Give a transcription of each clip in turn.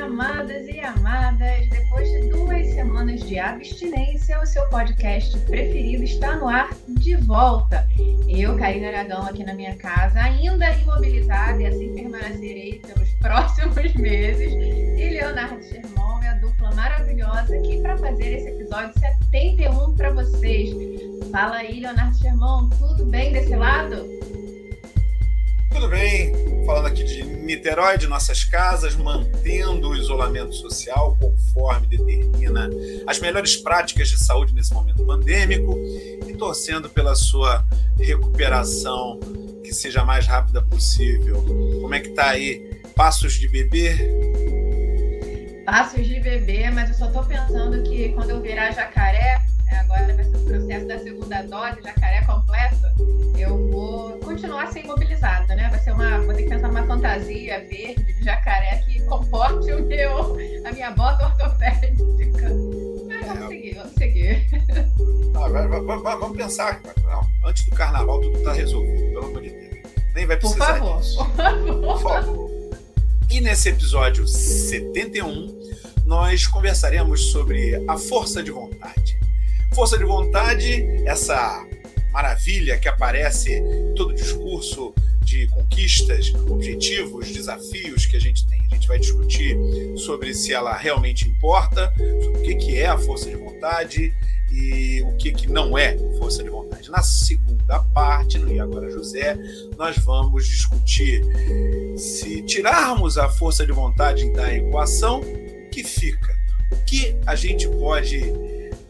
amadas e amadas. Depois de duas semanas de abstinência, o seu podcast preferido está no ar de volta. Eu, Karina Aragão, aqui na minha casa, ainda imobilizada e assim permanecerei pelos próximos meses. E Leonardo Sherman, a dupla maravilhosa aqui para fazer esse episódio 71 para vocês. Fala aí, Leonardo Sherman, tudo bem desse lado? Tudo bem, falando aqui de Niterói, de nossas casas, mantendo o isolamento social conforme determina as melhores práticas de saúde nesse momento pandêmico e torcendo pela sua recuperação que seja a mais rápida possível. Como é que tá aí? Passos de bebê? Passos de bebê, mas eu só tô pensando que quando eu virar jacaré, agora vai ser o processo da segunda dose, jacaré completa, eu vou continuar sem mobilizada, né? Vai ser uma. Vou ter que pensar numa fantasia verde de jacaré que comporte o meu, a minha bota ortopédica. Mas vamos é. seguir, vamos seguir. Ah, vai, vai, vai, vamos pensar. Não, antes do carnaval tudo está resolvido, pelo amor de Deus. Nem vai precisar por favor, disso. Por favor. Por favor. E nesse episódio 71, nós conversaremos sobre a força de vontade. Força de vontade, essa maravilha que aparece todo discurso de conquistas, objetivos, desafios que a gente tem. A gente vai discutir sobre se ela realmente importa, o que é a força de vontade e o que, que não é força de vontade. Na segunda parte, no E Agora José, nós vamos discutir se tirarmos a força de vontade da equação, o que fica? O que a gente pode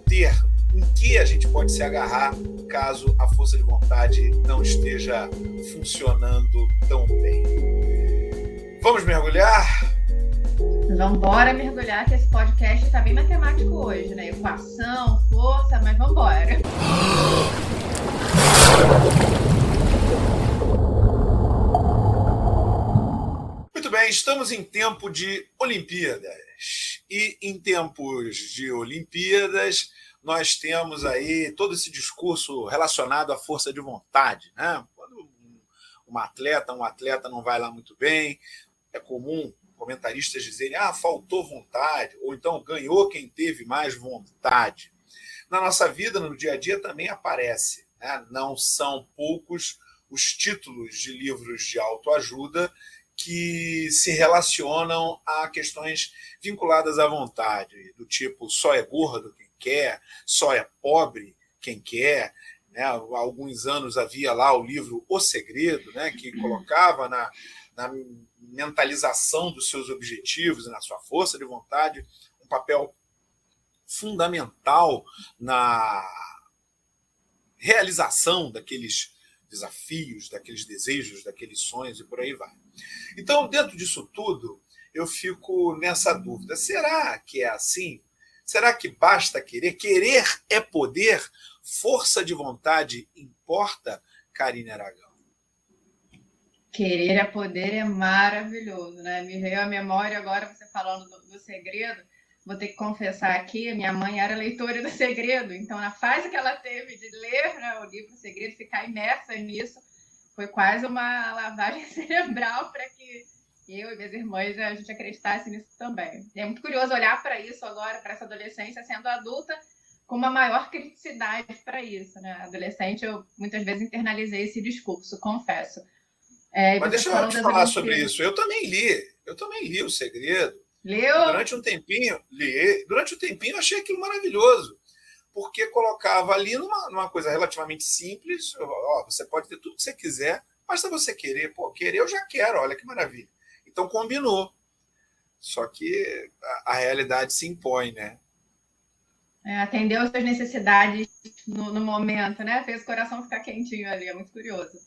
ter, em que a gente pode se agarrar caso a força de vontade não esteja funcionando tão bem. Vamos mergulhar? Vamos embora mergulhar, que esse podcast está bem matemático hoje, né? Equação, força, mas vamos embora. Muito bem, estamos em tempo de Olimpíadas. E em tempos de Olimpíadas, nós temos aí todo esse discurso relacionado à força de vontade. Né? Quando um atleta, um atleta não vai lá muito bem, é comum comentaristas dizerem ah, faltou vontade, ou então ganhou quem teve mais vontade. Na nossa vida, no dia a dia, também aparece. Né? Não são poucos os títulos de livros de autoajuda que se relacionam a questões vinculadas à vontade, do tipo só é gordo quem quer, só é pobre quem quer. Né? Há alguns anos havia lá o livro O Segredo, né? que colocava na, na mentalização dos seus objetivos e na sua força de vontade um papel fundamental na realização daqueles desafios, daqueles desejos, daqueles sonhos e por aí vai. Então, dentro disso tudo, eu fico nessa dúvida: será que é assim? Será que basta querer? Querer é poder? Força de vontade importa, Karine Aragão? Querer é poder é maravilhoso, né? Me veio à memória agora você falando do, do segredo. Vou ter que confessar aqui, minha mãe era leitora do Segredo, então na fase que ela teve de ler né, o livro Segredo, ficar imersa nisso, foi quase uma lavagem cerebral para que eu e minhas irmãs a gente acreditasse nisso também. E é muito curioso olhar para isso agora, para essa adolescência sendo adulta, com uma maior criticidade para isso, né? Adolescente, eu muitas vezes internalizei esse discurso, confesso. É, Mas deixa eu te falar sobre isso. Eu também li, eu também li o Segredo. Leu? Durante um tempinho, li. Durante um tempinho, eu achei aquilo maravilhoso. Porque colocava ali numa, numa coisa relativamente simples. Ó, você pode ter tudo que você quiser, basta você querer. Pô, querer eu já quero, olha que maravilha. Então combinou. Só que a, a realidade se impõe, né? É, atendeu as suas necessidades no, no, momento, né? Fez o coração ficar quentinho ali, é muito curioso.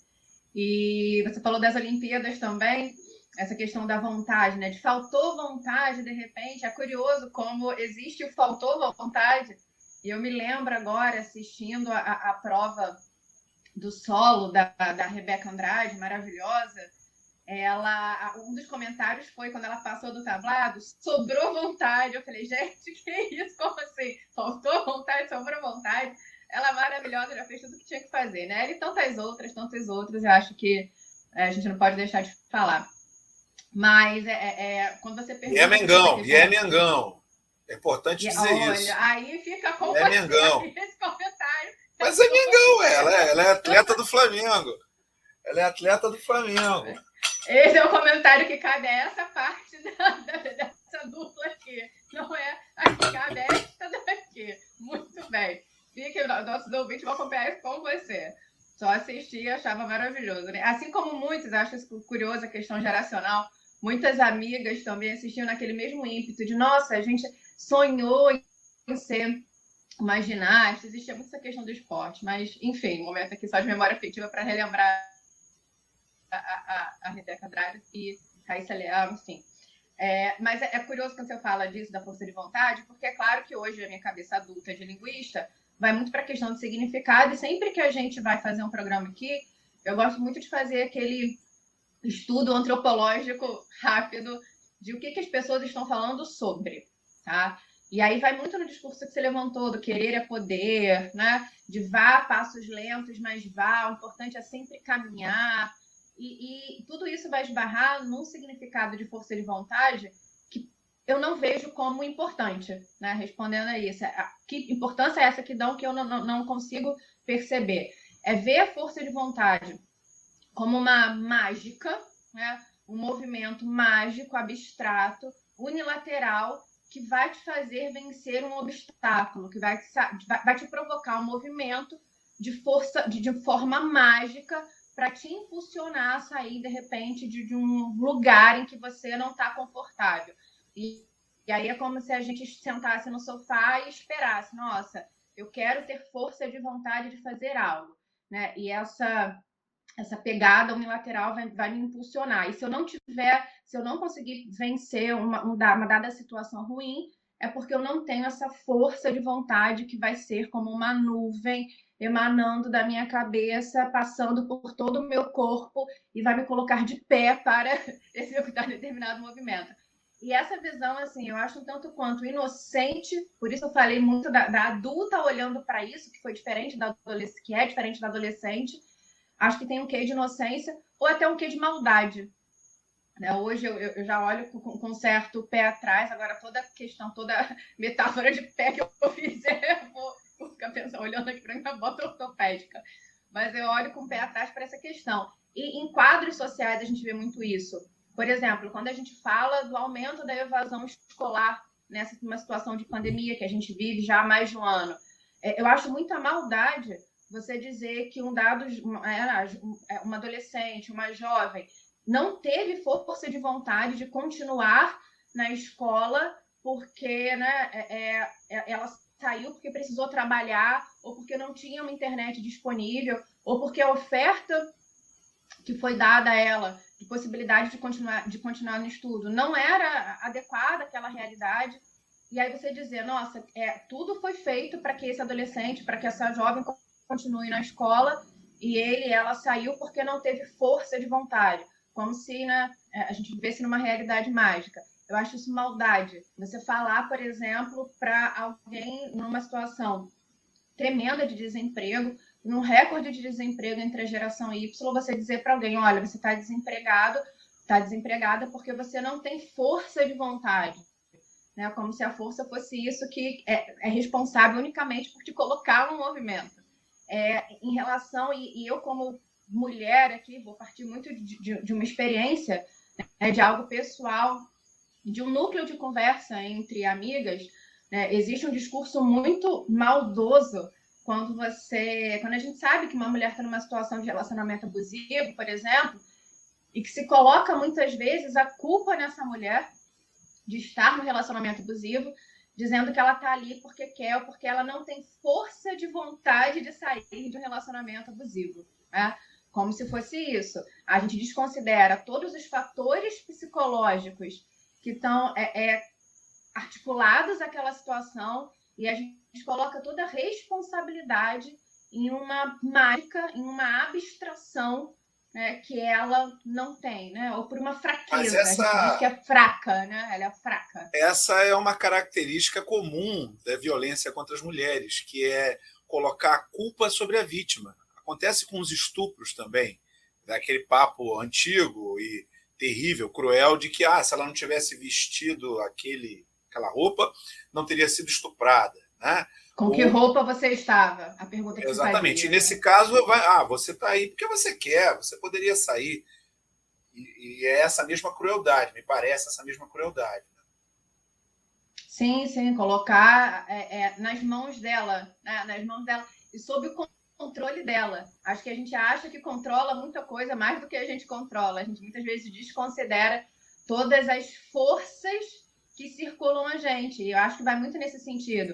E você falou das Olimpíadas também, essa questão da vontade, né? De faltou vontade, de repente. É curioso como existe o faltou vontade. E eu me lembro agora assistindo a, a prova do solo da, da Rebeca Andrade, maravilhosa ela um dos comentários foi quando ela passou do tablado, sobrou vontade. Eu falei, gente, que isso? Como assim? Faltou vontade, sobrou vontade. Ela é maravilhosa, já fez tudo que tinha que fazer, né? E tantas outras, tantas outras, eu acho que é, a gente não pode deixar de falar. Mas é, é, é quando você pergunta. E é Mengão, e é Mengão. É importante dizer olha, isso. Aí fica com é Mengão. esse comentário. Mas é Mengão, ela é, ela é atleta do Flamengo. Ela é atleta do Flamengo. Esse é o comentário que cabe a essa parte da, da, dessa dupla aqui. Não é a que cabe a esta daqui. Muito bem. Fique, nossos ouvintes vão acompanhar isso com você. Só assisti e achava maravilhoso. Né? Assim como muitos, acho isso curioso a questão geracional. Muitas amigas também assistiam naquele mesmo ímpeto de, nossa, a gente sonhou em ser uma ginasta, existia muito essa questão do esporte, mas, enfim, momento aqui só de memória afetiva para relembrar a, a, a Rebeca Andrade e Raíssa Leal, enfim. É, mas é, é, curioso quando você fala disso, da força de vontade, porque é claro que hoje a minha cabeça adulta de linguista vai muito para a questão de significado, e sempre que a gente vai fazer um programa aqui, eu gosto muito de fazer aquele estudo antropológico rápido de o que, que as pessoas estão falando sobre, tá? E aí vai muito no discurso que você levantou, do querer é poder, né? De vá a passos lentos, mas vá, o importante é sempre caminhar. E, e, tudo isso vai esbarrar num significado de força de vontade que eu não vejo como importante, né? Respondendo a isso. Que importância é essa que dão que eu não, não, não consigo perceber? É ver a força de vontade como uma mágica, né? um movimento mágico, abstrato, unilateral, que vai te fazer vencer um obstáculo, que vai te, vai te provocar um movimento de força, de, de forma mágica para te impulsionar a sair de repente de, de um lugar em que você não está confortável. E, e aí é como se a gente sentasse no sofá e esperasse, nossa, eu quero ter força de vontade de fazer algo, né? E essa essa pegada unilateral vai, vai me impulsionar. E se eu não tiver, se eu não conseguir vencer uma, uma dada situação ruim, é porque eu não tenho essa força de vontade que vai ser como uma nuvem emanando da minha cabeça, passando por todo o meu corpo e vai me colocar de pé para executar determinado movimento. E essa visão, assim, eu acho um tanto quanto inocente, por isso eu falei muito da, da adulta olhando para isso, que foi diferente da que é diferente da adolescente. Acho que tem um quê de inocência ou até um quê de maldade. Né? Hoje eu, eu, já olho com, com certo pé atrás, agora toda questão, toda metáfora de pé que eu fizer, eu vou vou ficar pensando, olhando aqui para minha bota ortopédica. Mas eu olho com o pé atrás para essa questão. E em quadros sociais a gente vê muito isso. Por exemplo, quando a gente fala do aumento da evasão escolar nessa uma situação de pandemia que a gente vive já há mais de um ano, é, eu acho muita maldade você dizer que um dado, é, uma adolescente, uma jovem, não teve força de vontade de continuar na escola porque né, é, é, ela saiu porque precisou trabalhar, ou porque não tinha uma internet disponível, ou porque a oferta que foi dada a ela de possibilidade de continuar, de continuar no estudo não era adequada àquela realidade. E aí você dizer, nossa, é, tudo foi feito para que esse adolescente, para que essa jovem continue na escola, e ele, ela saiu porque não teve força de vontade, como se né, a gente vivesse numa realidade mágica. Eu acho isso maldade. Você falar, por exemplo, para alguém numa situação tremenda de desemprego, num recorde de desemprego entre a geração Y, você dizer para alguém: olha, você está desempregado, está desempregada porque você não tem força de vontade. Né? Como se a força fosse isso que é, é responsável unicamente por te colocar no movimento. É, em relação, e, e, eu, como mulher aqui, vou partir muito de, de, de uma experiência, né, de algo pessoal de um núcleo de conversa entre amigas, né, existe um discurso muito maldoso quando você, quando a gente sabe que uma mulher está numa situação de relacionamento abusivo, por exemplo, e que se coloca muitas vezes a culpa nessa mulher de estar no relacionamento abusivo, dizendo que ela está ali porque quer ou porque ela não tem força de vontade de sair de um relacionamento abusivo. Né? Como se fosse isso. A gente desconsidera todos os fatores psicológicos que estão é, é, articulados àquela situação e a gente coloca toda a responsabilidade em uma mágica, em uma abstração né, que ela não tem, né? Ou por uma fraqueza. Essa... A gente diz que é fraca, né? Ela é fraca. Essa é uma característica comum da violência contra as mulheres, que é colocar a culpa sobre a vítima. Acontece com os estupros também, daquele papo antigo e terrível, cruel, de que ah, se ela não tivesse vestido aquele, aquela roupa, não teria sido estuprada. Né? Com Ou... que roupa você estava? A pergunta que Exatamente. Fazia, e nesse né? caso, vai, ah, você está aí porque você quer, você poderia sair. E, e, é essa mesma crueldade, me parece essa mesma crueldade. Né? Sim, sim, colocar é, é, nas mãos dela, né? nas mãos dela e sob o controle dela. Acho que a gente acha que controla muita coisa mais do que a gente controla. A gente muitas vezes desconsidera todas as forças que circulam a gente. E eu acho que vai muito nesse sentido.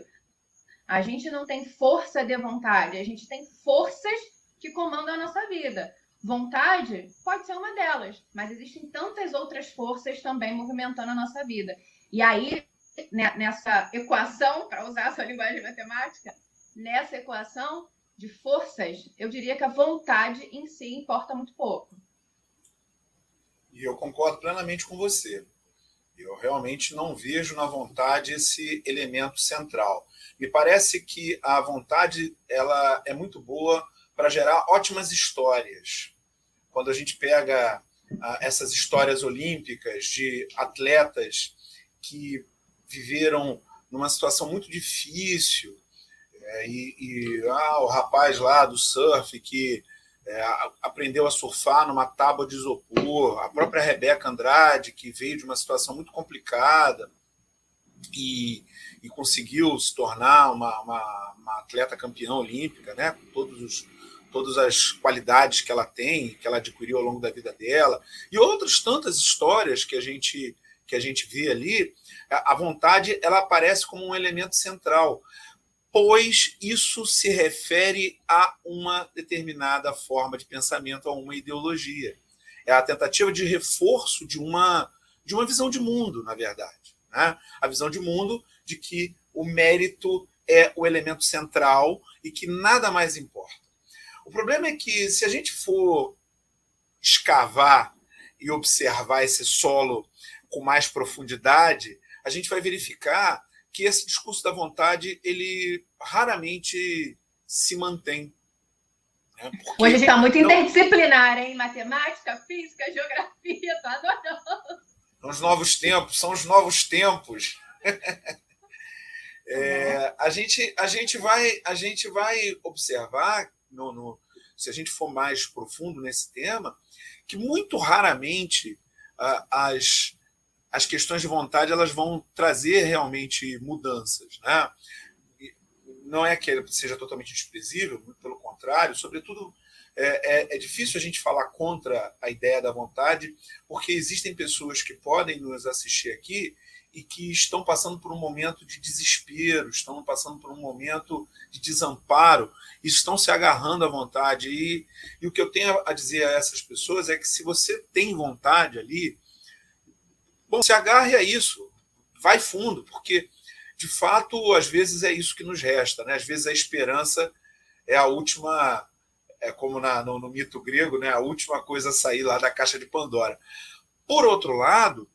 A gente não tem força de vontade, a gente tem forças que comandam a nossa vida. Vontade pode ser uma delas, mas existem tantas outras forças também movimentando a nossa vida. E aí, nessa equação, para usar a sua linguagem matemática, nessa equação de forças, eu diria que a vontade em si importa muito pouco. E eu concordo plenamente com você. Eu realmente não vejo na vontade esse elemento central. Me parece que a vontade ela é muito boa para gerar ótimas histórias. Quando a gente pega ah, essas histórias olímpicas de atletas que viveram numa situação muito difícil, é, e, e ah, o rapaz lá do surf que é, aprendeu a surfar numa tábua de isopor, a própria Rebeca Andrade, que veio de uma situação muito complicada e, e conseguiu se tornar uma, uma, uma, atleta campeã olímpica, né? com todos os, todas as qualidades que ela tem, que ela adquiriu ao longo da vida dela, e outras tantas histórias que a gente, que a gente vê ali, a vontade ela aparece como um elemento central pois isso se refere a uma determinada forma de pensamento, a uma ideologia. É a tentativa de reforço de uma, de uma visão de mundo, na verdade. Né? A visão de mundo de que o mérito é o elemento central e que nada mais importa. O problema é que, se a gente for escavar e observar esse solo com mais profundidade, a gente vai verificar que esse discurso da vontade ele raramente se mantém. Né? Hoje a gente está muito não... interdisciplinar, hein? Matemática, física, geografia, estou adorando. São os novos tempos, são os novos tempos. é, a, gente, a, gente vai, a gente vai observar, no, no, se a gente for mais profundo nesse tema, que muito raramente uh, as, as questões de vontade elas vão trazer realmente mudanças. Né? Não é que seja totalmente desprezível, muito pelo contrário, sobretudo é, é, é, difícil a gente falar contra a ideia da vontade, porque existem pessoas que podem nos assistir aqui e que estão passando por um momento de desespero, estão passando por um momento de desamparo, e estão se agarrando à vontade. E, e o que eu tenho a dizer a essas pessoas é que se você tem vontade ali, Bom, se agarre a isso, vai fundo, porque de fato, às vezes é isso que nos resta, né? Às vezes a esperança é a última, é como na, no, no mito grego, né? A última coisa a sair lá da caixa de Pandora. Por outro lado,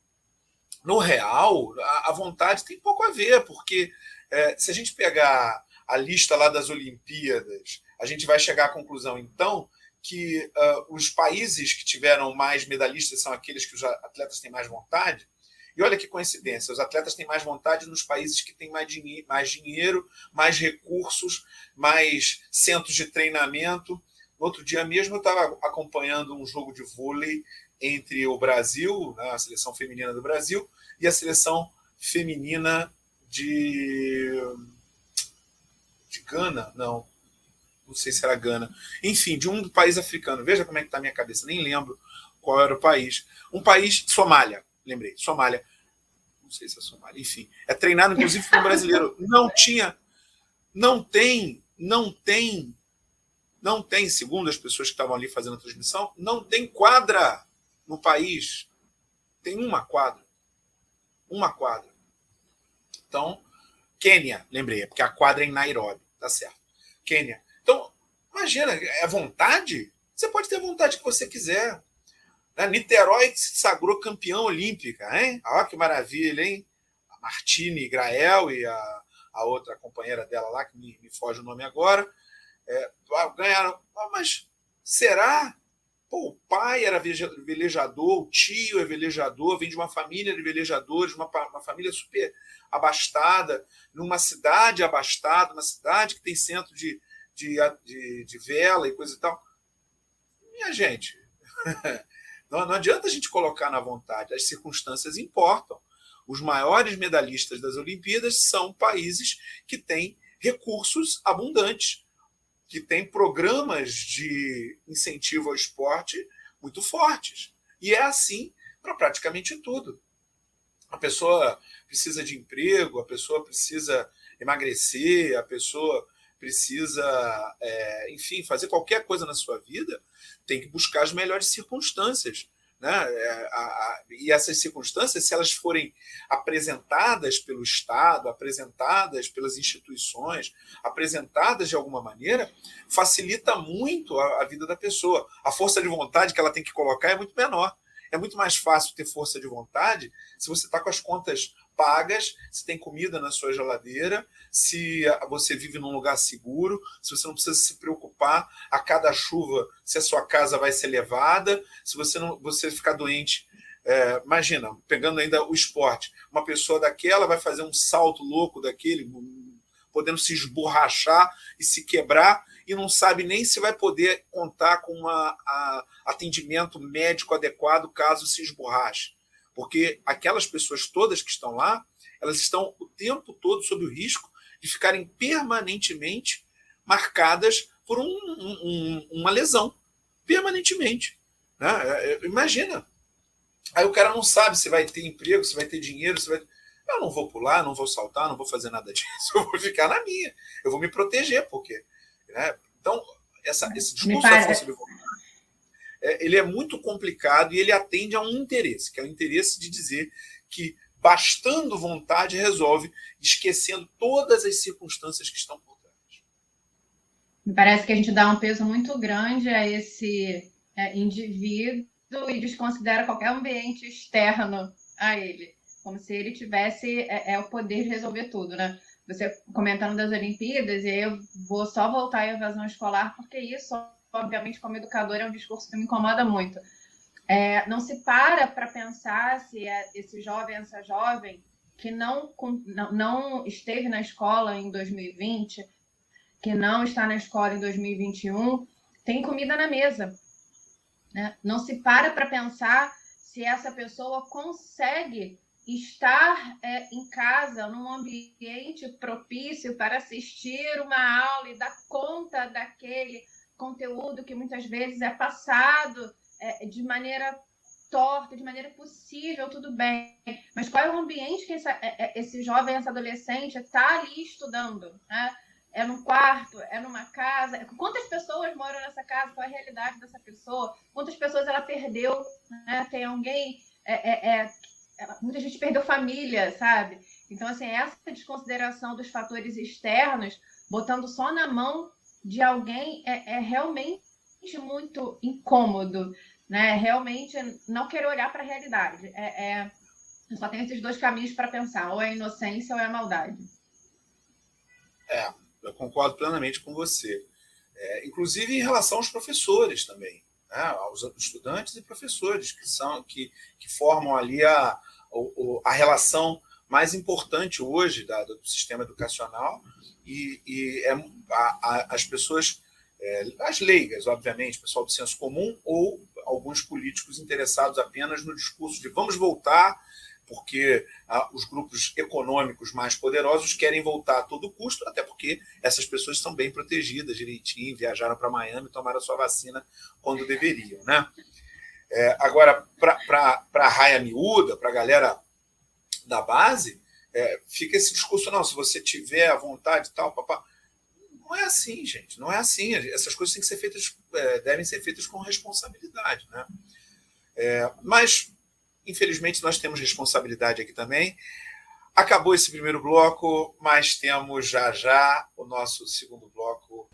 no real, a, a vontade tem pouco a ver, porque é, se a gente pegar a lista lá das Olimpíadas, a gente vai chegar à conclusão, então, que uh, os países que tiveram mais medalhistas são aqueles que os atletas têm mais vontade. E olha que coincidência, os atletas têm mais vontade nos países que têm mais, dinhe mais dinheiro, mais recursos, mais centros de treinamento. No outro dia mesmo eu estava acompanhando um jogo de vôlei entre o Brasil, né, a seleção feminina do Brasil, e a seleção feminina de, de Gana, não, não sei se era Gana, enfim, de um país africano. Veja como é que está a minha cabeça, nem lembro qual era o país. Um país, Somália, lembrei, Somália. Não sei se é Somália, enfim. É treinado, inclusive, por um brasileiro. Não tinha, não tem, não tem, não tem, segundo as pessoas que estavam ali fazendo a transmissão, não tem quadra no país. Tem uma quadra. Uma quadra. Então, Quênia, lembrei, é porque a quadra é em Nairobi, tá certo. Quênia. Então, imagina, é vontade? Você pode ter vontade que você quiser. Né? Niterói se sagrou campeão olímpica, hein? Olha que maravilha, hein? A Martine Grael e a, a outra companheira dela lá, que me, me foge o nome agora, é, ganharam. Mas será? Pô, o pai era velejador, o tio é velejador, vem de uma família de velejadores, uma, uma família super abastada, numa cidade abastada, uma cidade que tem centro de, de, de, de vela e coisa e tal. Minha gente, não, não adianta a gente colocar na vontade, as circunstâncias importam. Os maiores medalhistas das Olimpíadas são países que têm recursos abundantes que tem programas de incentivo ao esporte muito fortes. E é assim para praticamente tudo. A pessoa precisa de emprego, a pessoa precisa emagrecer, a pessoa precisa, é, enfim, fazer qualquer coisa na sua vida, tem que buscar as melhores circunstâncias. Né? É, a, a, e essas circunstâncias, se elas forem apresentadas pelo Estado, apresentadas pelas instituições, apresentadas de alguma maneira, facilita muito a, a vida da pessoa. A força de vontade que ela tem que colocar é muito menor. É muito mais fácil ter força de vontade se você está com as contas pagas, se tem comida na sua geladeira, se você vive num lugar seguro, se você não precisa se preocupar a cada chuva se a sua casa vai ser levada, se você não você ficar doente. É, imagina, pegando ainda o esporte, uma pessoa daquela vai fazer um salto louco daquele, podendo se esborrachar e se quebrar e não sabe nem se vai poder contar com um atendimento médico adequado caso se esborrache porque aquelas pessoas todas que estão lá, elas estão o tempo todo sob o risco de ficarem permanentemente marcadas por um, um, uma lesão, permanentemente. Né? É, é, imagina. Aí o cara não sabe se vai ter emprego, se vai ter dinheiro, se vai. Eu não vou pular, não vou saltar, não vou fazer nada disso, eu vou ficar na minha, eu vou me proteger, porque. Né? Então, essa, esse discurso da força de vontade é, ele é muito complicado e ele atende a um interesse, que é o interesse de dizer que bastando vontade resolve, esquecendo todas as circunstâncias que estão por trás. Me parece que a gente dá um peso muito grande a esse é, indivíduo e desconsidera qualquer ambiente externo a ele, como se ele tivesse é, é o poder de resolver tudo, né? Você comentando das Olimpíadas, e eu vou só voltar à evasão escolar, porque isso obviamente, como educador, é um discurso que me incomoda muito. É, não se para para pensar se é esse jovem, essa jovem que não, não, não esteve na escola em 2020, que não está na escola em 2021, tem comida na mesa. Né? Não se para para pensar se essa pessoa consegue estar é, em casa, num ambiente propício para assistir uma aula e dar conta daquele conteúdo que muitas vezes é passado é, de maneira torta, de maneira possível, tudo bem. Mas qual é o ambiente que essa, é, é, esse jovem, essa adolescente está ali estudando? Né? É num quarto? É numa casa? Quantas pessoas moram nessa casa? Qual é a realidade dessa pessoa? Quantas pessoas ela perdeu? Né? Tem alguém. É, é, é, muita gente perdeu família, sabe? Então, assim, essa desconsideração dos fatores externos, botando só na mão de alguém é, é realmente muito incômodo, né? Realmente não querer olhar para a realidade. É, é, só tem esses dois caminhos para pensar, ou é a inocência ou é a maldade. É, eu concordo plenamente com você. É, inclusive em relação aos professores também, né? aos estudantes e professores que são que, que formam ali a, a relação mais importante hoje da, do sistema educacional e, e é, a, a, as pessoas, é, as leigas, obviamente, pessoal do senso comum, ou alguns políticos interessados apenas no discurso de vamos voltar, porque a, os grupos econômicos mais poderosos querem voltar a todo custo, até porque essas pessoas estão bem protegidas direitinho, viajaram para Miami, tomaram a sua vacina quando deveriam. Né? É, agora, para a raia miúda, para a galera da base, é, fica esse discurso, não, se você tiver a vontade e tal, papá. Não é assim, gente. Não é assim. Essas coisas têm que ser feitas, é, devem ser feitas com responsabilidade. Né? É, mas, infelizmente, nós temos responsabilidade aqui também. Acabou esse primeiro bloco, mas temos já já o nosso segundo bloco.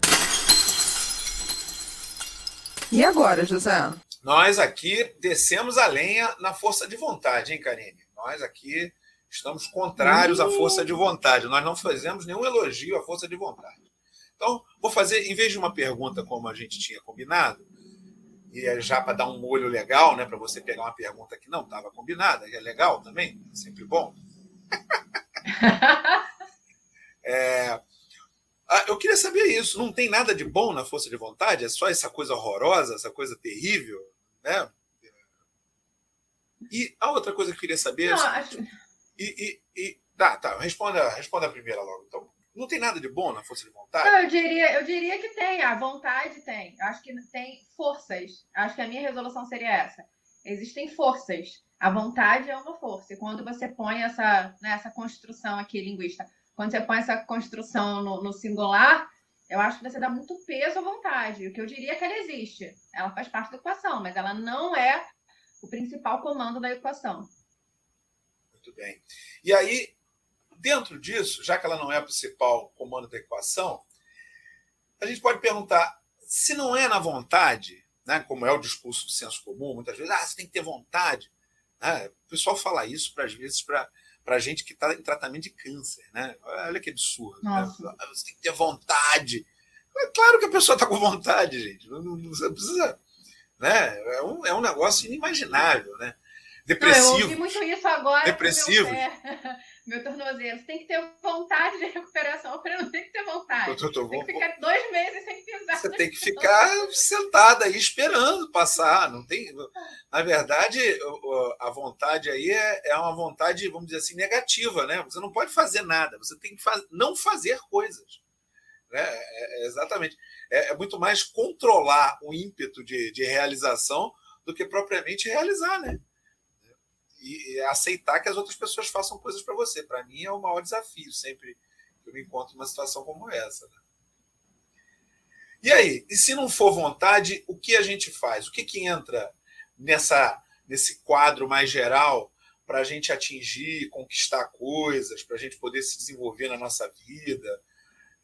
E agora, José? Nós aqui descemos a lenha na força de vontade, hein, Karine? Nós aqui Estamos contrários à força de vontade. Nós não fazemos nenhum elogio à força de vontade. Então, vou fazer, em vez de uma pergunta como a gente tinha combinado, e é já para dar um molho legal, né, para você pegar uma pergunta que não estava combinada, que é legal também, é sempre bom. é, ah, eu queria saber isso. Não tem nada de bom na força de vontade? É só essa coisa horrorosa, essa coisa terrível, né? E a outra coisa que eu queria saber. Não, é acho... E, e, e... Tá, tá. Responda, responda a primeira logo. Então, não tem nada de bom na força de vontade? Eu diria, eu diria que tem. A vontade tem. Acho que tem forças. Acho que a minha resolução seria essa. Existem forças. A vontade é uma força. E quando você põe essa, né, essa construção aqui linguista, quando você põe essa construção no, no singular, eu acho que você dá muito peso à vontade. O que eu diria é que ela existe. Ela faz parte da equação, mas ela não é o principal comando da equação. Bem. E aí, dentro disso, já que ela não é o principal comando da equação, a gente pode perguntar: se não é na vontade, né, como é o discurso do senso comum, muitas vezes, ah, você tem que ter vontade. Né? O pessoal fala isso, para às vezes, para gente que está em tratamento de câncer. Né? Olha que absurdo. Né? Você tem que ter vontade. É claro que a pessoa está com vontade, gente. Não, não, não precisa. Né? É, um, é um negócio inimaginável. Né? Depressivo. Não, eu ouvi muito isso agora. Depressivo. meu tornozelo. Você tem que ter vontade de recuperação para não ter que ter vontade. Eu tô, tem que ficar dois meses sem pisar. Você tem que ficar sentada aí esperando passar. Não tem. Na verdade, a vontade aí é, é uma vontade, vamos dizer assim, negativa, né? Você não pode fazer nada. Você tem que faz, não fazer coisas. Né? É, é exatamente. É, é, muito mais controlar o ímpeto de, de realização do que propriamente realizar, né? E, aceitar que as outras pessoas façam coisas para você. Para mim é o maior desafio sempre que eu me encontro numa situação como essa. Né? E aí, e se não for vontade, o que a gente faz? O que, que entra nessa nesse quadro mais geral para a gente atingir, conquistar coisas, para a gente poder se desenvolver na nossa vida?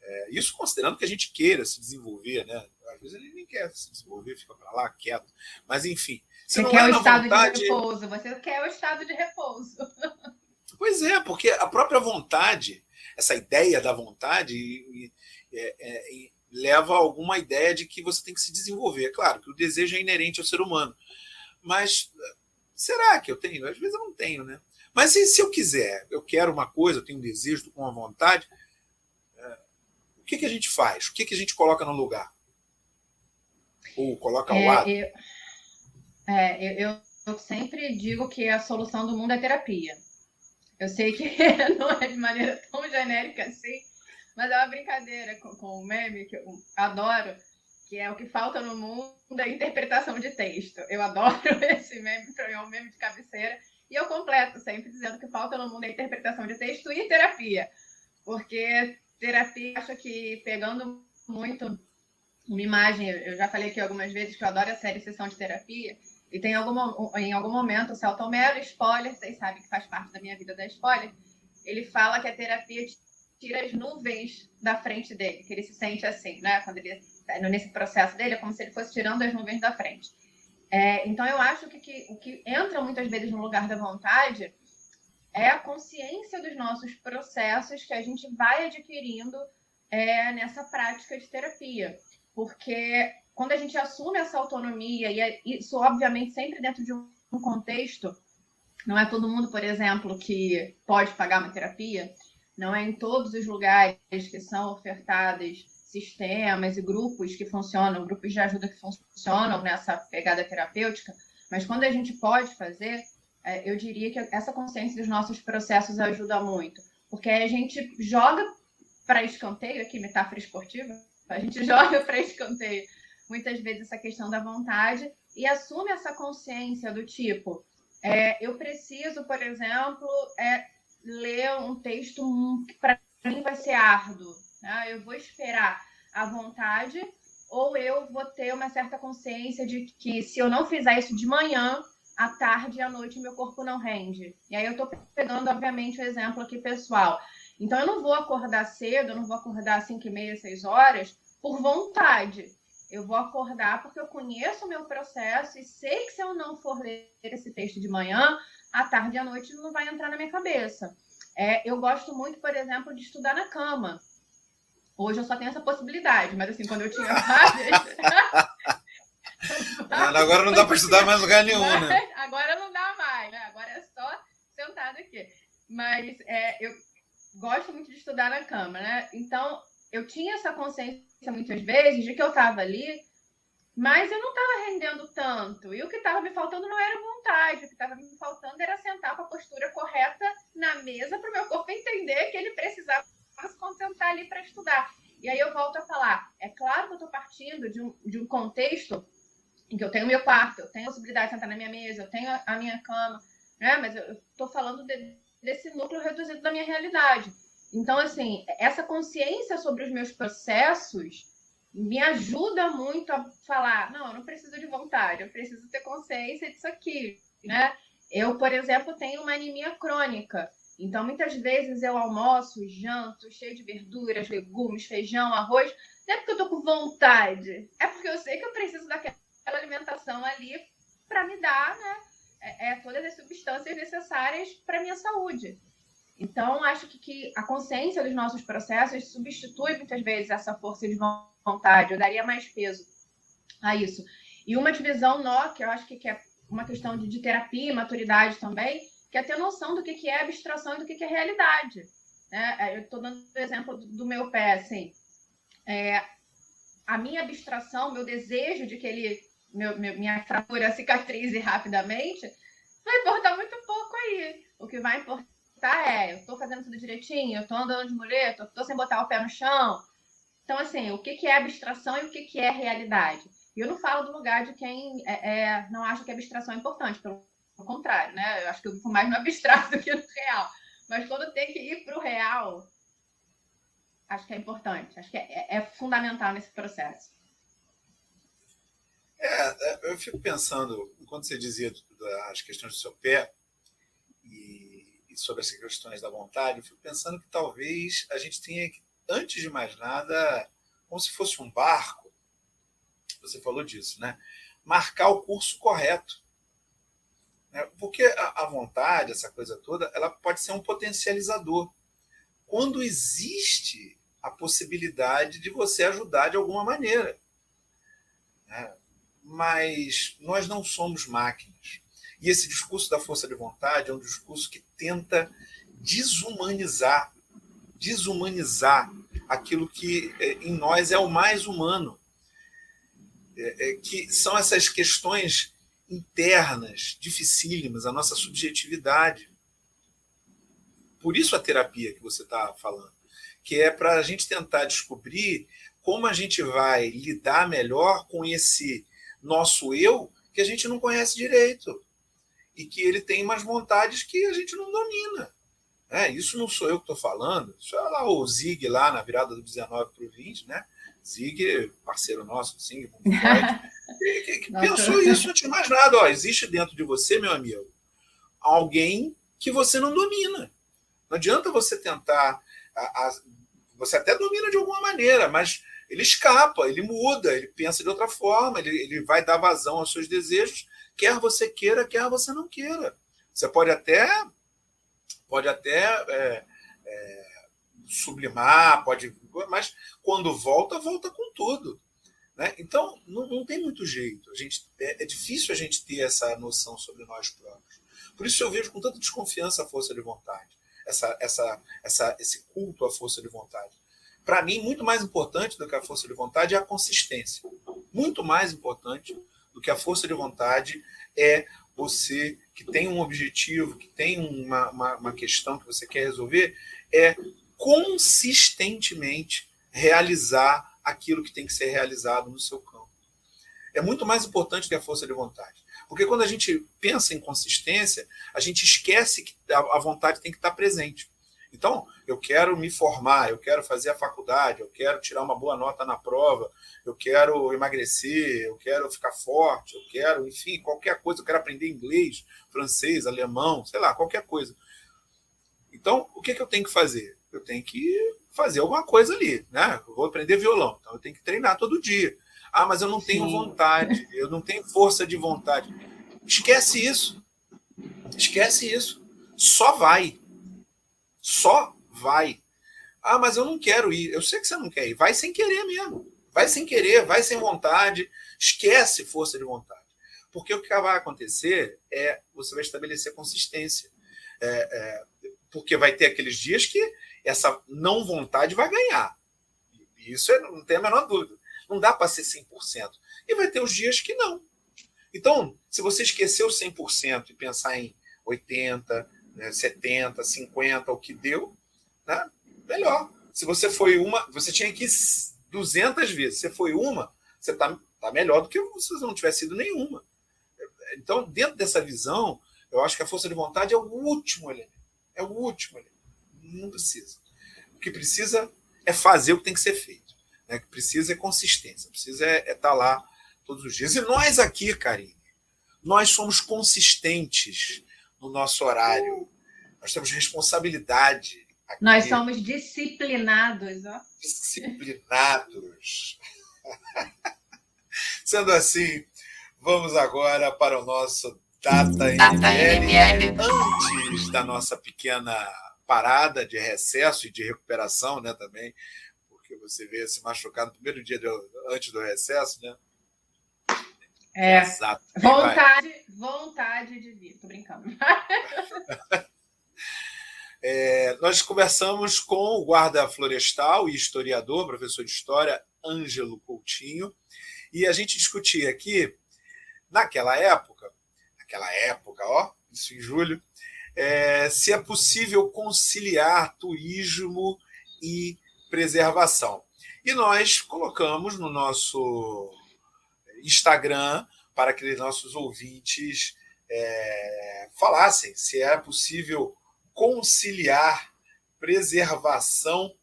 É, isso considerando que a gente queira se desenvolver, né? Às vezes ele nem quer se desenvolver, fica para lá quieto. Mas enfim, você quer é o estado vontade... de repouso, você quer o estado de repouso. Pois é, porque a própria vontade, essa ideia da vontade, é, é, leva a alguma ideia de que você tem que se desenvolver. Claro que o desejo é inerente ao ser humano. Mas será que eu tenho? Às vezes eu não tenho, né? Mas se, se eu quiser, eu quero uma coisa, eu tenho um desejo, estou com uma vontade, é, o que, que a gente faz? O que, que a gente coloca no lugar? Ou coloca ao é, lado? Eu é, eu, eu sempre digo que a solução do mundo é terapia. Eu sei que não é de maneira tão genérica assim, mas é uma brincadeira com, com um meme que eu adoro, que é o que falta no mundo é interpretação de texto. Eu adoro esse meme, para mim é um meme de cabeceira, e eu completo sempre dizendo que falta no mundo é interpretação de texto e terapia. Porque terapia, acho que pegando muito uma imagem, eu já falei aqui algumas vezes que eu adoro a série Sessão de Terapia, e tem algum, em algum momento o Celton Mello, spoiler, vocês sabem que faz parte da minha vida da spoiler, ele fala que a terapia tira as nuvens da frente dele, que ele se sente assim, né? Quando ele tá nesse processo dele, é como se ele fosse tirando as nuvens da frente. É, então eu acho que, que o que entra muitas vezes no lugar da vontade é a consciência dos nossos processos que a gente vai adquirindo é, nessa prática de terapia. Porque quando a gente assume essa autonomia, e é isso, obviamente, sempre dentro de um contexto, não é todo mundo, por exemplo, que pode pagar uma terapia, não é em todos os lugares que são ofertados sistemas e grupos que funcionam, grupos de ajuda que funcionam nessa pegada terapêutica, mas quando a gente pode fazer, é, eu diria que essa consciência dos nossos processos ajuda muito, porque a gente joga para escanteio, aqui metáfora esportiva, a gente joga para escanteio muitas vezes essa questão da vontade e assume essa consciência do tipo, é, eu preciso, por exemplo, é, ler um texto que para mim vai ser árduo, né? eu vou esperar a vontade ou eu vou ter uma certa consciência de que se eu não fizer isso de manhã, à tarde e à noite meu corpo não rende. E aí eu estou pegando, obviamente, o exemplo aqui pessoal. Então eu não vou acordar cedo, eu não vou acordar às 5 e meia, 6 horas, por vontade. Eu vou acordar porque eu conheço o meu processo e sei que se eu não for ler esse texto de manhã, à tarde e à noite não vai entrar na minha cabeça. É, eu gosto muito, por exemplo, de estudar na cama. Hoje eu só tenho essa possibilidade, mas assim, quando eu tinha várias. Agora não dá para estudar mais lugar nenhum? Mas, né? Agora não dá mais, né? Agora é só sentado aqui. Mas é, eu gosto muito de estudar na cama, né? Então, eu tinha essa consciência muitas vezes de que eu estava ali, mas eu não estava rendendo tanto. E o que estava me faltando não era vontade, o que estava me faltando era sentar com a postura correta na mesa para o meu corpo entender que ele precisava se concentrar ali para estudar. E aí eu volto a falar, é claro que eu estou partindo de um, de um contexto em que eu tenho meu quarto, eu tenho a possibilidade de sentar na minha mesa, eu tenho a, minha cama, né? Mas eu estou falando de, desse núcleo reduzido da minha realidade. Então, assim, essa consciência sobre os meus processos me ajuda muito a falar, não, eu não preciso de vontade, eu preciso ter consciência disso aqui, né? Eu, por exemplo, tenho uma anemia crônica. Então, muitas vezes eu almoço, janto, cheio de verduras, legumes, feijão, arroz. Não é porque eu tô com vontade, é porque eu sei que eu preciso daquela alimentação ali para me dar, né? É, é, todas as substâncias necessárias para minha saúde. Então, acho que, que a consciência dos nossos processos substitui muitas vezes essa força de vontade. Eu daria mais peso a isso. E uma divisão nó, que eu acho que, que é uma questão de, de terapia e maturidade também, que é ter noção do que, que é abstração e do que, que é realidade. Né? É, eu estou dando o exemplo do, do, meu pé, assim. É, a minha abstração, meu desejo de que ele, meu, meu, minha fratura cicatrize rapidamente, vai importar muito pouco aí. O que vai importar é, eu estou fazendo tudo direitinho, eu estou andando de muleta, estou sem botar o pé no chão. Então, assim, o que, que é abstração e o que, que é realidade? E eu não falo do lugar de quem é, é, não acha que a abstração é importante, pelo contrário, né? Eu acho que eu fico mais no abstrato do que no real. Mas quando tem que ir para o real, acho que é importante, acho que é, é, fundamental nesse processo. É, é eu fico pensando, quando você dizia as questões do seu pé sobre essas questões da vontade, eu fico pensando que talvez a gente tenha que, antes de mais nada, como se fosse um barco, você falou disso, né? Marcar o curso correto. Né? Porque a vontade, essa coisa toda, ela pode ser um potencializador. Quando existe a possibilidade de você ajudar de alguma maneira. Né? Mas nós não somos máquinas. E esse discurso da força de vontade é um discurso que tenta desumanizar, desumanizar aquilo que é, em nós é o mais humano, é, é, que são essas questões internas, dificílimas, a nossa subjetividade. Por isso a terapia que você está falando, que é para a gente tentar descobrir como a gente vai lidar melhor com esse nosso eu que a gente não conhece direito e que ele tem umas vontades que a gente não domina. É, isso não sou eu que estou falando, isso é lá o Zig, lá na virada do 19 para o 20, né? Zig, parceiro nosso, Zig, que, que pensou isso antes de mais nada. Ó, existe dentro de você, meu amigo, alguém que você não domina. Não adianta você tentar. A, a, você até domina de alguma maneira, mas ele escapa, ele muda, ele pensa de outra forma, ele, ele vai dar vazão aos seus desejos, quer você queira, quer você não queira. Você pode até pode até é, é, sublimar, pode, mas quando volta, volta com tudo. Né? Então, não, não, tem muito jeito. A gente, é, é, difícil a gente ter essa noção sobre nós próprios. Por isso eu vejo com tanta desconfiança a força de vontade, essa, essa, essa, esse culto à força de vontade. Para mim, muito mais importante do que a força de vontade é a consistência. Muito mais importante do que a força de vontade é você que tem um objetivo, que tem uma, uma, uma questão que você quer resolver, é consistentemente realizar aquilo que tem que ser realizado no seu campo. É muito mais importante que a força de vontade. Porque quando a gente pensa em consistência, a gente esquece que a vontade tem que estar presente. Então, eu quero me formar, eu quero fazer a faculdade, eu quero tirar uma boa nota na prova, eu quero emagrecer, eu quero ficar forte, eu quero, enfim, qualquer coisa, eu quero aprender inglês, francês, alemão, sei lá, qualquer coisa. Então, o que, que eu tenho que fazer? Eu tenho que fazer alguma coisa ali, né? Eu vou aprender violão, então eu tenho que treinar todo dia. Ah, mas eu não tenho Sim. vontade, eu não tenho força de vontade. Esquece isso. Esquece isso. Só vai. Só vai. Ah, mas eu não quero ir. Eu sei que você não quer ir. Vai sem querer mesmo. Vai sem querer, vai sem vontade. Esquece força de vontade. Porque o que vai acontecer é você vai estabelecer consistência. É, é, porque vai ter aqueles dias que essa não vontade vai ganhar. Isso é, não tem a menor dúvida. Não dá para ser 100%. E vai ter os dias que não. Então, se você esqueceu 100% e pensar em 80%, né, 70%, 50%, o que deu, né, melhor. Se você foi uma, você tinha que ir 200 vezes. Você foi uma, você está tá melhor do que se você não tivesse sido nenhuma. Então, dentro dessa visão, eu acho que a força de vontade é o último elemento. É o último elemento. Não precisa. O que precisa é fazer o que tem que ser feito. Né? O que precisa é consistência. Precisa é, é estar tá lá todos os dias. E nós aqui, Karine, nós somos consistentes no nosso horário. Nós temos responsabilidade. Aqui. Nós somos disciplinados. Ó. Disciplinados. Sendo assim, vamos agora para o nosso Data ML. Antes da nossa pequena parada de recesso e de recuperação, né, também, porque você veio se machucar no primeiro dia do, antes do recesso, né? É. Exato. Vontade, vontade de vir. Tô brincando. é, nós conversamos com o guarda florestal e historiador, professor de história, Ângelo Coutinho, e a gente discutia aqui, naquela época, naquela época, ó, isso em julho, é, se é possível conciliar turismo e preservação. E nós colocamos no nosso Instagram para que nossos ouvintes é, falassem se é possível conciliar preservação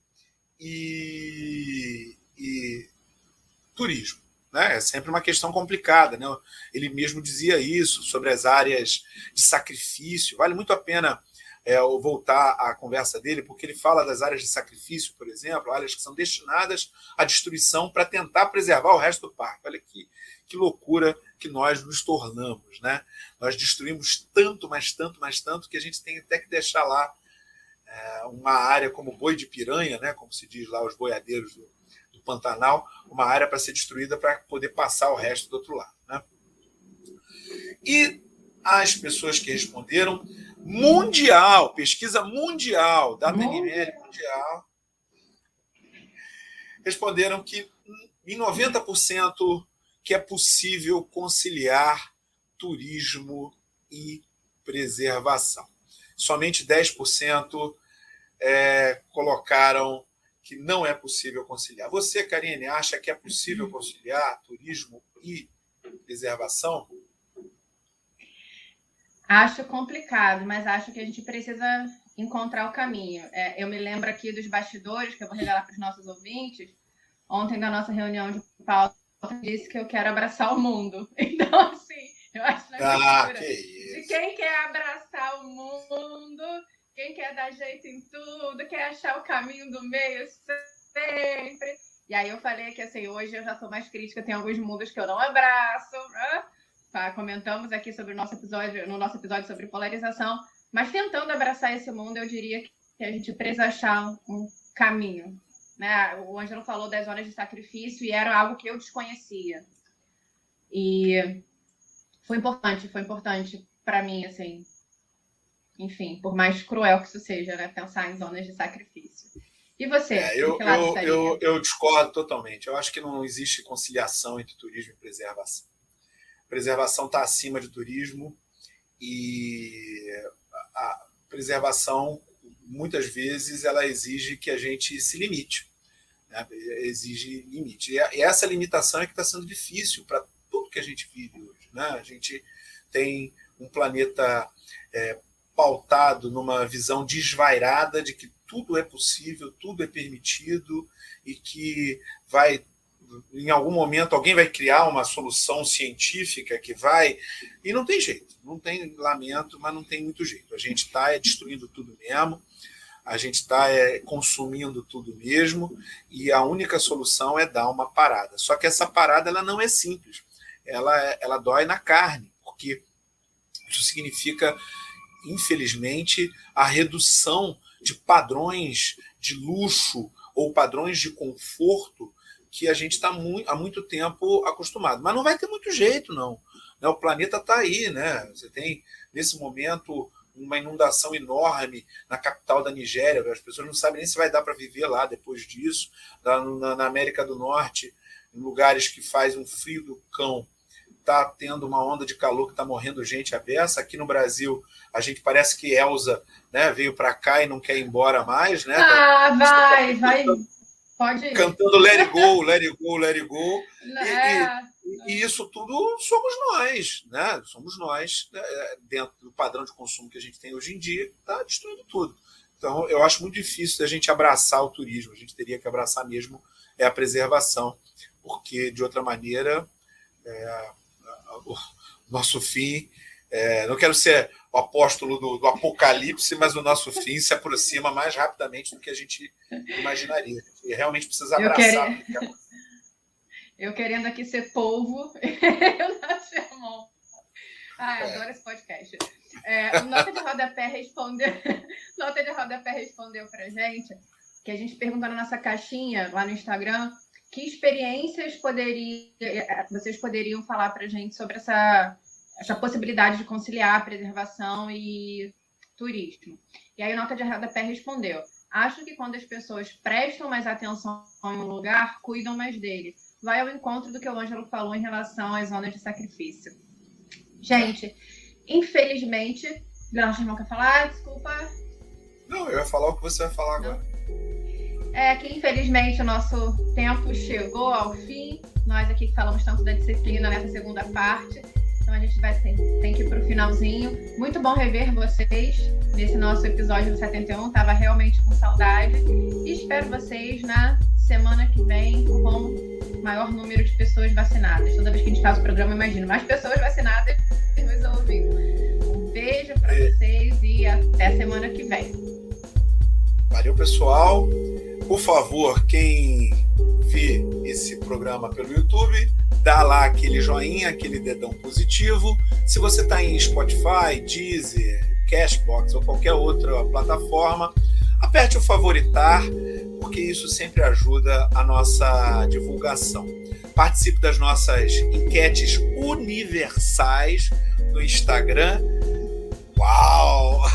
e, e turismo. Né? É sempre uma questão complicada. Né? Ele mesmo dizia isso sobre as áreas de sacrifício. Vale muito a pena é, voltar à conversa dele, porque ele fala das áreas de sacrifício, por exemplo, áreas que são destinadas à destruição para tentar preservar o resto do parque. Olha que, que loucura que nós nos tornamos, né? Nós destruímos tanto, mas tanto, mas tanto, que a gente tem até que deixar lá é, uma área como boi de piranha, né? Como se diz lá os boiadeiros do, do Pantanal, uma área para ser destruída para poder passar o resto do outro lado, né? E as pessoas que responderam mundial, pesquisa mundial, da TNL mundial, responderam que em 90% que é possível conciliar turismo e preservação. Somente 10% é, colocaram que não é possível conciliar. Você, Karine, acha que é possível conciliar turismo e preservação? Acho complicado, mas acho que a gente precisa encontrar o caminho. É, eu me lembro aqui dos bastidores, que eu vou revelar para os nossos ouvintes. Ontem, na nossa reunião de pauta, disse que eu quero abraçar o mundo. Então, assim, eu acho na ah, que de quem quer abraçar o mundo, quem quer dar jeito em tudo, quer achar o caminho do meio sempre. E aí eu falei que assim, hoje eu já sou mais crítica, tem alguns mundos que eu não abraço. Né? Tá? Comentamos aqui sobre o nosso episódio, no nosso episódio sobre polarização, mas tentando abraçar esse mundo, eu diria que a gente precisa achar um caminho. Né? O Ângelo falou das zonas de sacrifício e era algo que eu desconhecia. E foi importante, foi importante para mim, assim. Enfim, por mais cruel que isso seja, né? Pensar em zonas de sacrifício. E você? É, eu, eu, eu, eu, discordo totalmente. Eu acho que não existe conciliação entre turismo e preservação preservação está acima de turismo e a preservação muitas vezes ela exige que a gente se limite, né? exige limite. E essa limitação é que está sendo difícil para tudo que a gente vive hoje. Né? A gente tem um planeta é, pautado numa visão desvairada de que tudo é possível, tudo é permitido e que vai em algum momento alguém vai criar uma solução científica que vai. E não tem jeito, não tem lamento, mas não tem muito jeito. A gente está é, destruindo tudo mesmo, a gente está é, consumindo tudo mesmo, e a única solução é dar uma parada. Só que essa parada ela não é simples, ela, ela dói na carne, porque isso significa, infelizmente, a redução de padrões de luxo ou padrões de conforto que a gente está muito, há muito tempo acostumado. Mas não vai ter muito jeito, não. Né? O planeta está aí, né? Você tem, nesse momento, uma inundação enorme na capital da Nigéria. As pessoas não sabem nem se vai dar para viver lá depois disso. Na, América do Norte, em lugares que faz um frio do cão, está tendo uma onda de calor que está morrendo gente a beça. Aqui no Brasil, a gente parece que Elsa né, veio para cá e não quer ir embora mais. Né? Ah, vai, vai. Pode ir. Cantando Let It Go, Let It Go, Let It Go. É. E, e, isso tudo somos nós, né? Somos nós, né? dentro do padrão de consumo que a gente tem hoje em dia, está destruindo tudo. Então, eu acho muito difícil a gente abraçar o turismo. A gente teria que abraçar mesmo é a preservação, porque de outra maneira é, o nosso fim. É, não quero ser o apóstolo do, do, apocalipse, mas o nosso fim se aproxima mais rapidamente do que a gente imaginaria. E realmente precisa abraçar. Eu, querendo, eu querendo aqui ser polvo, eu não chamou. Ah, eu é. adoro esse podcast. É, Nota de Rodapé respondeu, Nota de Rodapé respondeu pra gente que a gente perguntou na nossa caixinha lá no Instagram que experiências poderia, vocês poderiam falar para a gente sobre essa, essa possibilidade de conciliar preservação e turismo? E aí, Nota de Pé respondeu: Acho que quando as pessoas prestam mais atenção em um lugar, cuidam mais dele. Vai ao encontro do que o Ângelo falou em relação às zonas de sacrifício. Gente, infelizmente. Leonardo irmão quer falar? Desculpa. Não, eu ia falar o que você vai falar agora. É que infelizmente o nosso tempo chegou ao fim. Nós aqui que falamos tanto da disciplina nessa segunda parte. Então a gente vai ter, tem que ir para o finalzinho. Muito bom rever vocês nesse nosso episódio do 71. Tava realmente com saudade. E espero vocês na semana que vem com o maior número de pessoas vacinadas. Toda vez que a gente faz o programa, imagino mais pessoas vacinadas nos ouvindo. Um beijo para vocês e até semana que vem. Valeu, pessoal. Por favor, quem vê esse programa pelo YouTube, dá lá aquele joinha, aquele dedão positivo. Se você está em Spotify, Deezer, Cashbox ou qualquer outra plataforma, aperte o favoritar, porque isso sempre ajuda a nossa divulgação. Participe das nossas enquetes universais no Instagram. Uau!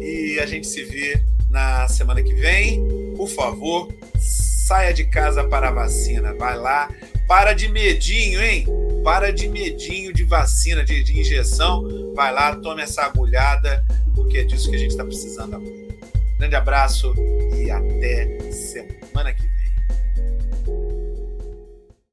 E a gente se vê na semana que vem. Por favor, saia de casa para a vacina. Vai lá. Para de medinho, hein? Para de medinho de vacina, de, de injeção. Vai lá, tome essa agulhada, porque é disso que a gente está precisando agora. Grande abraço e até semana que vem.